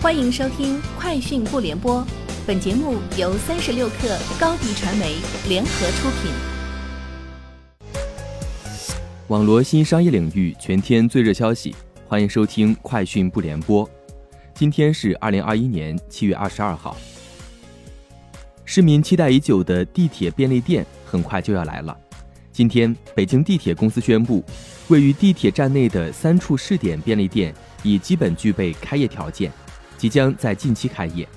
欢迎收听《快讯不联播》，本节目由三十六克高低传媒联合出品。网罗新商业领域全天最热消息，欢迎收听《快讯不联播》。今天是二零二一年七月二十二号。市民期待已久的地铁便利店很快就要来了。今天，北京地铁公司宣布，位于地铁站内的三处试点便利店已基本具备开业条件。即将在近期开业，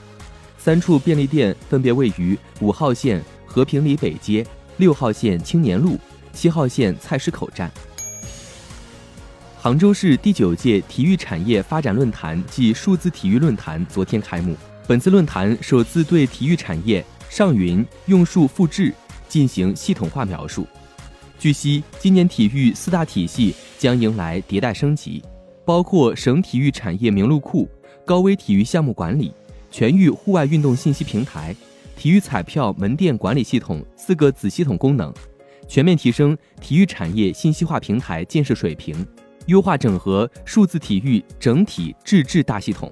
三处便利店分别位于五号线和平里北街、六号线青年路、七号线菜市口站。杭州市第九届体育产业发展论坛暨数字体育论坛昨天开幕。本次论坛首次对体育产业上云用数复制进行系统化描述。据悉，今年体育四大体系将迎来迭代升级，包括省体育产业名录库。高危体育项目管理、全域户外运动信息平台、体育彩票门店管理系统四个子系统功能，全面提升体育产业信息化平台建设水平，优化整合数字体育整体智治大系统。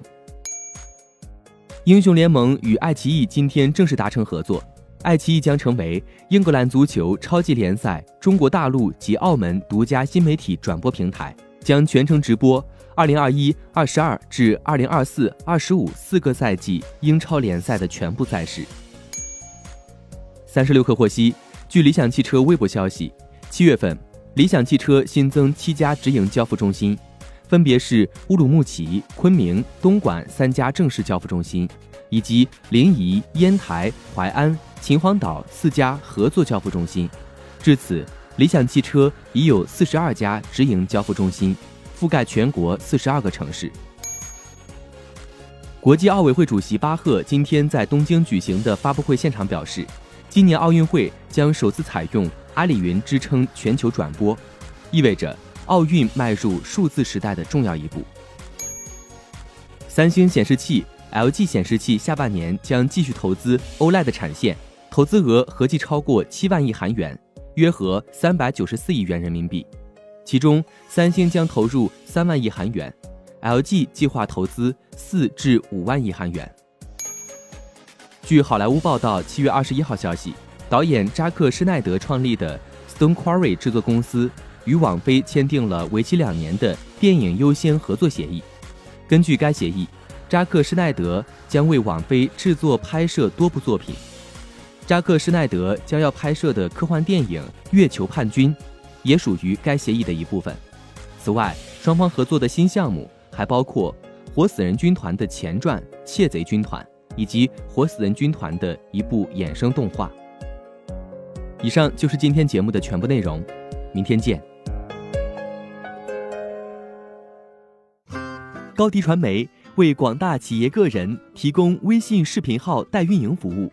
英雄联盟与爱奇艺今天正式达成合作，爱奇艺将成为英格兰足球超级联赛中国大陆及澳门独家新媒体转播平台，将全程直播。二零二一、二十二至二零二四、二十五四个赛季英超联赛的全部赛事。三十六氪获悉，据理想汽车微博消息，七月份，理想汽车新增七家直营交付中心，分别是乌鲁木齐、昆明、东莞三家正式交付中心，以及临沂、烟台、淮安、秦皇岛四家合作交付中心。至此，理想汽车已有四十二家直营交付中心。覆盖全国四十二个城市。国际奥委会主席巴赫今天在东京举行的发布会现场表示，今年奥运会将首次采用阿里云支撑全球转播，意味着奥运迈入数字时代的重要一步。三星显示器、LG 显示器下半年将继续投资 OLED 产线，投资额合计超过七万亿韩元，约合三百九十四亿元人民币。其中，三星将投入三万亿韩元，LG 计划投资四至五万亿韩元。据好莱坞报道，七月二十一号消息，导演扎克·施奈德创立的 Stone Quarry 制作公司与网飞签订了为期两年的电影优先合作协议。根据该协议，扎克·施奈德将为网飞制作拍摄多部作品。扎克·施奈德将要拍摄的科幻电影《月球叛军》。也属于该协议的一部分。此外，双方合作的新项目还包括《活死人军团》的前传《窃贼军团》，以及《活死人军团》的一部衍生动画。以上就是今天节目的全部内容，明天见。高迪传媒为广大企业个人提供微信视频号代运营服务，